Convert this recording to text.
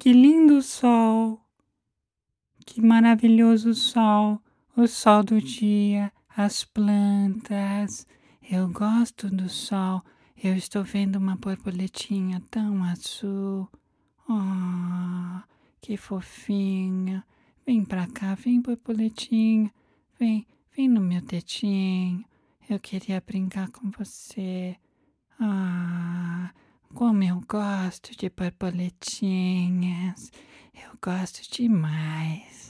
Que lindo sol! Que maravilhoso sol! O sol do dia, as plantas. Eu gosto do sol. Eu estou vendo uma borboletinha tão azul. Oh, que fofinha. Vem pra cá, vem, borboletinha. Vem, vem no meu tetinho. Eu queria brincar com você. Ah, como eu gosto de borboletinhas. Eu gosto demais.